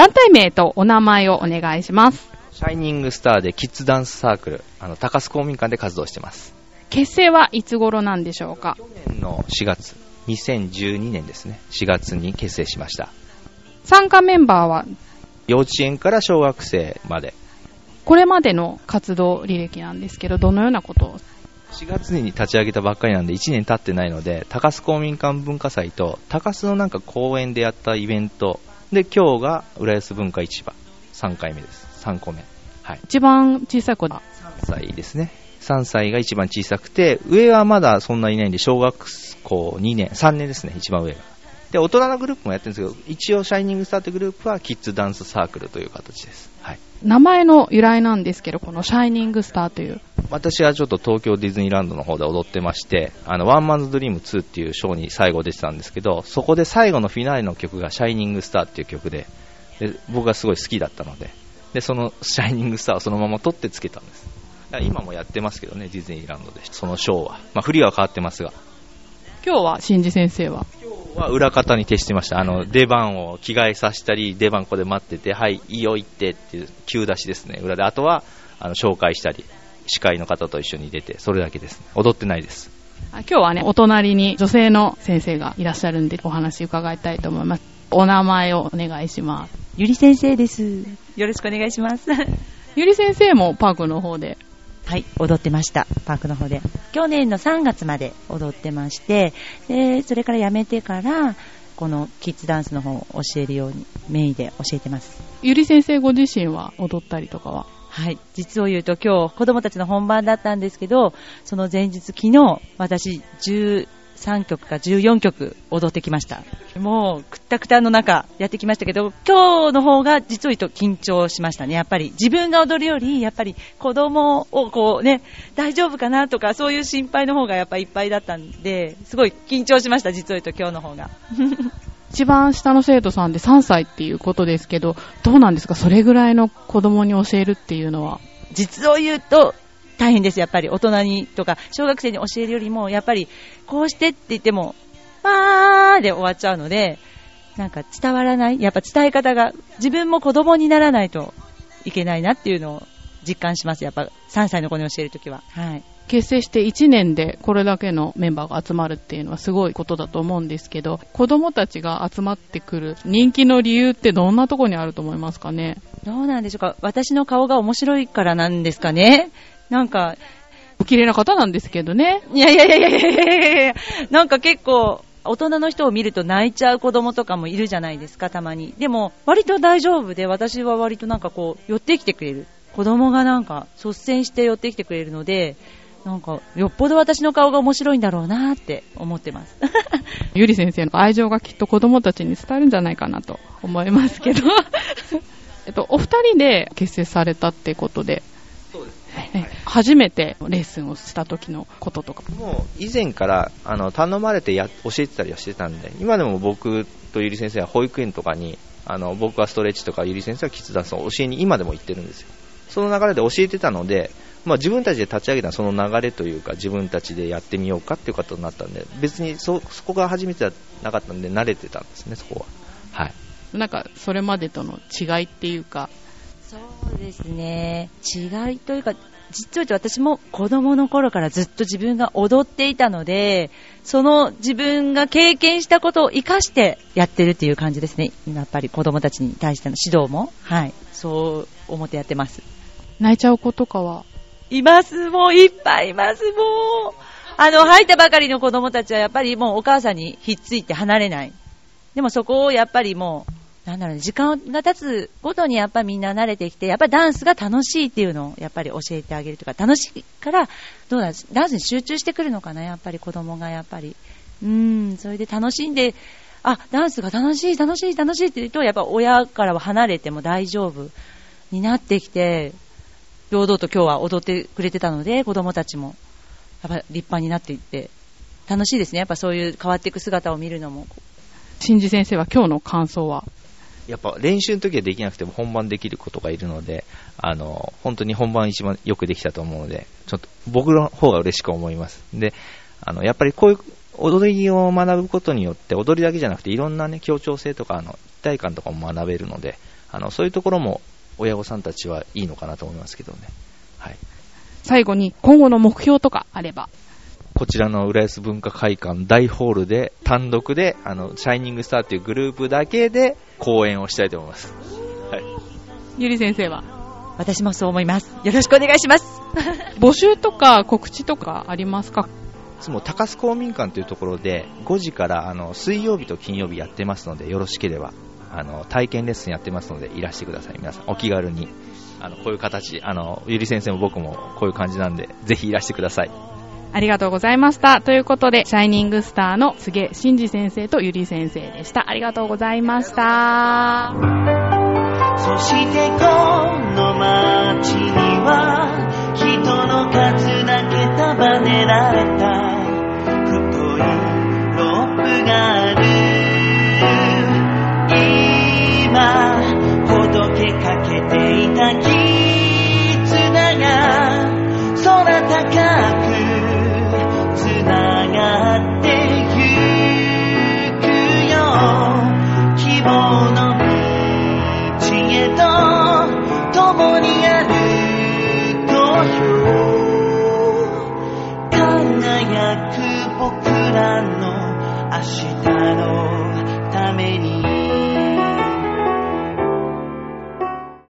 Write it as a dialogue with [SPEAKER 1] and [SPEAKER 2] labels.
[SPEAKER 1] 団体名とお名前をお願いします。
[SPEAKER 2] シャイニングスターでキッズダンスサークル、あの、高須公民館で活動してます。
[SPEAKER 1] 結成はいつ頃なんでしょうか？
[SPEAKER 2] 去年の4月、2012年ですね、4月に結成しました。
[SPEAKER 1] 参加メンバーは？
[SPEAKER 2] 幼稚園から小学生まで、
[SPEAKER 1] これまでの活動履歴なんですけど、どのようなことを
[SPEAKER 2] ？4月に立ち上げたばっかりなんで1年経ってないので、高須公民館文化祭と高須のなんか公園でやったイベントで、今日が浦安文化市場、3回目です。3個目。はい。
[SPEAKER 1] 一番小さい子だ。
[SPEAKER 2] 3歳ですね。3歳が一番小さくて、上はまだそんなにいないんで、小学校2年、3年ですね、一番上が。で、大人のグループもやってるんですけど、一応シャイニングスターってグループはキッズダンスサークルという形です。はい。
[SPEAKER 1] 名前の由来なんですけど、このシャイニングスターという。
[SPEAKER 2] 私はちょっと東京ディズニーランドの方で踊ってまして、あの、ワンマンズドリーム2っていうショーに最後出てたんですけど、そこで最後のフィナーレの曲がシャイニングスターっていう曲で、で僕がすごい好きだったので、で、そのシャイニングスターをそのまま取ってつけたんです。今もやってますけどね、ディズニーランドで、そのショーは。まあ、振りは変わってますが、
[SPEAKER 1] 今日は新次先生は？
[SPEAKER 2] は裏方に徹してました。あの、出番を着替えさせたり、出番ここで待ってて、はい、いいよ行ってっていう、急出しですね。裏で。あとは、あの、紹介したり、司会の方と一緒に出て、それだけですね。踊ってないです。
[SPEAKER 1] あ今日はね、お隣に女性の先生がいらっしゃるんで、お話伺いたいと思います。お名前をお願いします。
[SPEAKER 3] ゆり先生です。よろしくお願いします。
[SPEAKER 1] ゆり先生もパークの方で、
[SPEAKER 3] はい、踊ってました。パークの方で。去年の3月まで踊ってまして、で、それから辞めてから、このキッズダンスの方を教えるようにメインで教えてます。
[SPEAKER 1] ゆり先生ご自身は踊ったりとかは？
[SPEAKER 3] はい。実を言うと今日子供たちの本番だったんですけど、その前日昨日、私13曲か14曲踊ってきました。もうくったくたの中やってきましたけど、今日の方が実を言うと緊張しましたね。やっぱり自分が踊るより、やっぱり子供をこうね、大丈夫かなとかそういう心配の方がやっぱいっぱいだったんで、すごい緊張しました、実を言うと今日の方が。
[SPEAKER 1] 一番下の生徒さんで3歳っていうことですけど、どうなんですか？それぐらいの子供に教えるっていうのは。
[SPEAKER 3] 実を言うと大変です、やっぱり大人にとか小学生に教えるよりもやっぱりこうしてって言ってもわーで終わっちゃうのでなんか伝わらない、やっぱ伝え方が自分も子供にならないといけないなっていうのを実感します、やっぱ3歳の子に教えるときは。はい。
[SPEAKER 1] 結成して1年でこれだけのメンバーが集まるっていうのはすごいことだと思うんですけど、子供たちが集まってくる人気の理由ってどんなとこにあると思いますかね？
[SPEAKER 3] どうなんでしょうか？私の顔が面白いからなんですかね？なんか、
[SPEAKER 1] お綺麗な方なんですけどね。
[SPEAKER 3] いやいやいやいやいやいやいやなんか結構、大人の人を見ると泣いちゃう子供とかもいるじゃないですか、たまに。でも、割と大丈夫で、私は割となんかこう、寄ってきてくれる。子供がなんか、率先して寄ってきてくれるので、なんか、よっぽど私の顔が面白いんだろうなって思ってます。
[SPEAKER 1] ゆり先生の愛情がきっと子供たちに伝わるんじゃないかなと思いますけど。えっと、お二人で結成されたってことで、
[SPEAKER 2] そうです
[SPEAKER 1] え初めてレッスンをした時のこととか。
[SPEAKER 2] もう以前からあの頼まれてや教えてたりはしてたんで、今でも僕とゆり先生は保育園とかに、あの僕はストレッチとかゆり先生はキッズダンスを教えに今でも行ってるんですよ。その流れで教えてたので、まあ、自分たちで立ち上げたその流れというか自分たちでやってみようかっていうことになったんで別にそそこが初めてじゃなかったんで慣れてたんですね、そこは。はい。
[SPEAKER 1] なんか、それまでとの違いっていうか、
[SPEAKER 3] そうですね。違いというか、実は言うと私も子供の頃からずっと自分が踊っていたので、その自分が経験したことを活かしてやってるっていう感じですね。やっぱり子供たちに対しての指導も。はい。そう思ってやってます。
[SPEAKER 1] 泣いちゃう子とかは、
[SPEAKER 3] います、もういっぱいいます、もう。あの、入ったばかりの子供たちはやっぱりもうお母さんにひっついて離れない。でもそこをやっぱりもう、なんだろうね、時間が経つごとにやっぱみんな慣れてきて、やっぱダンスが楽しいっていうのをやっぱり教えてあげるとか、楽しいから、どうだ、ダンスに集中してくるのかな、やっぱり子供がやっぱり。うーん、それで楽しんで、あ、ダンスが楽しい、楽しい、楽しいって言うと、やっぱ親からは離れても大丈夫になってきて、堂々と今日は踊ってくれてたので、子供たちも、やっぱ立派になっていって、楽しいですね。やっぱそういう変わっていく姿を見るのも。
[SPEAKER 1] 新次先生は今日の感想は、
[SPEAKER 2] やっぱ練習の時はできなくても本番できる子とがいるので、あの、本当に本番一番よくできたと思うので、ちょっと僕の方が嬉しく思います。で、あの、やっぱりこういう踊りを学ぶことによって、踊りだけじゃなくていろんなね、協調性とか、あの、一体感とかも学べるので、あの、そういうところも親御さんたちはいいのかなと思いますけどね。はい。
[SPEAKER 1] 最後に今後の目標とかあれば。
[SPEAKER 2] こちらの浦安文化会館大ホールで単独で、あの、シャイニングスターっていうグループだけで公演をしたいと思います。はい。
[SPEAKER 1] ゆり先生は？
[SPEAKER 3] 私もそう思います。よろしくお願いします。
[SPEAKER 1] 募集とか告知とかありますか？
[SPEAKER 2] いつも高須公民館というところで5時からあの水曜日と金曜日やってますのでよろしければあの体験レッスンやってますのでいらしてください皆さんお気軽にあのこういう形あのゆり先生も僕もこういう感じなんでぜひいらしてください
[SPEAKER 1] ありがとうございました。ということで、シャイニングスターの柘植真二先生とゆり先生でした。ありがとうございました。
[SPEAKER 4] そしてこの街には人の数だけ束ねられたくつながって